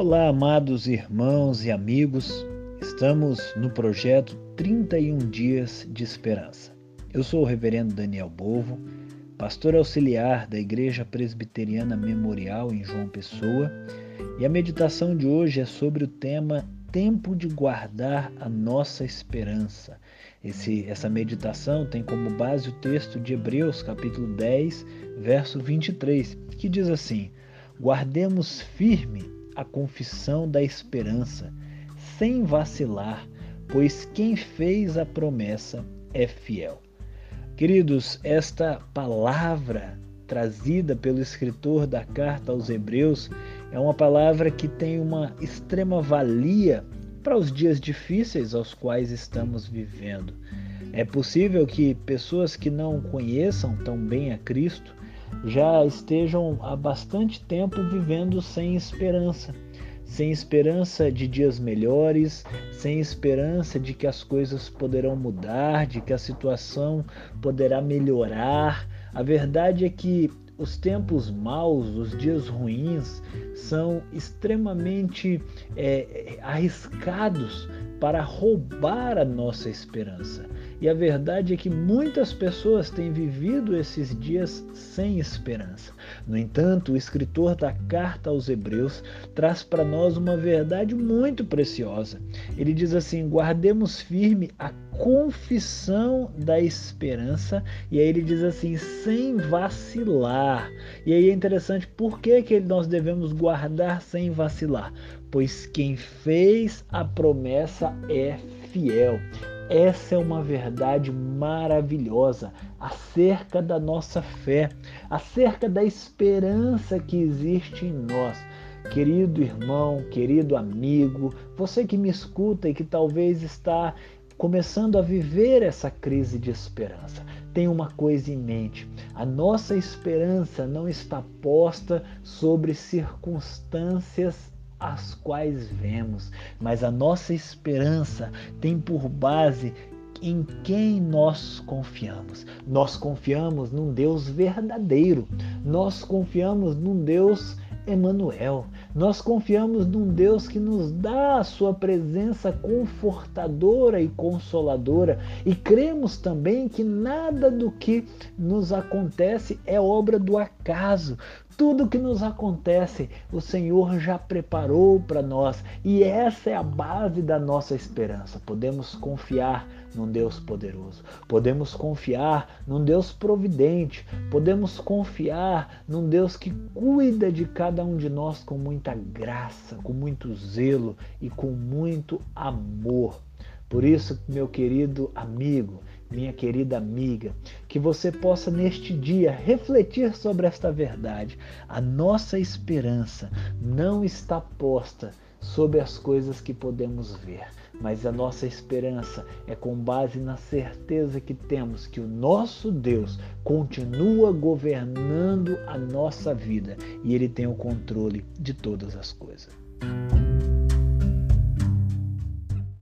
Olá, amados irmãos e amigos. Estamos no projeto 31 Dias de Esperança. Eu sou o Reverendo Daniel Bovo, pastor auxiliar da Igreja Presbiteriana Memorial em João Pessoa, e a meditação de hoje é sobre o tema Tempo de guardar a nossa esperança. Esse, essa meditação tem como base o texto de Hebreus, capítulo 10, verso 23, que diz assim: Guardemos firme a confissão da esperança, sem vacilar, pois quem fez a promessa é fiel. Queridos, esta palavra trazida pelo escritor da carta aos Hebreus é uma palavra que tem uma extrema valia para os dias difíceis aos quais estamos vivendo. É possível que pessoas que não conheçam tão bem a Cristo já estejam há bastante tempo vivendo sem esperança, sem esperança de dias melhores, sem esperança de que as coisas poderão mudar, de que a situação poderá melhorar. A verdade é que os tempos maus, os dias ruins, são extremamente é, arriscados para roubar a nossa esperança. E a verdade é que muitas pessoas têm vivido esses dias sem esperança. No entanto, o escritor da carta aos Hebreus traz para nós uma verdade muito preciosa. Ele diz assim: guardemos firme a confissão da esperança, e aí ele diz assim, sem vacilar. E aí é interessante, por que, que nós devemos guardar sem vacilar? Pois quem fez a promessa é fiel. Essa é uma verdade maravilhosa acerca da nossa fé, acerca da esperança que existe em nós. Querido irmão, querido amigo, você que me escuta e que talvez está começando a viver essa crise de esperança. Tenha uma coisa em mente: a nossa esperança não está posta sobre circunstâncias as quais vemos, mas a nossa esperança tem por base em quem nós confiamos. Nós confiamos num Deus verdadeiro. Nós confiamos num Deus Emanuel. Nós confiamos num Deus que nos dá a sua presença confortadora e consoladora e cremos também que nada do que nos acontece é obra do acaso. Tudo que nos acontece, o Senhor já preparou para nós e essa é a base da nossa esperança. Podemos confiar num Deus poderoso, podemos confiar num Deus providente, podemos confiar num Deus que cuida de cada um de nós com muita graça, com muito zelo e com muito amor. Por isso, meu querido amigo, minha querida amiga, que você possa neste dia refletir sobre esta verdade. A nossa esperança não está posta sobre as coisas que podemos ver, mas a nossa esperança é com base na certeza que temos que o nosso Deus continua governando a nossa vida e ele tem o controle de todas as coisas.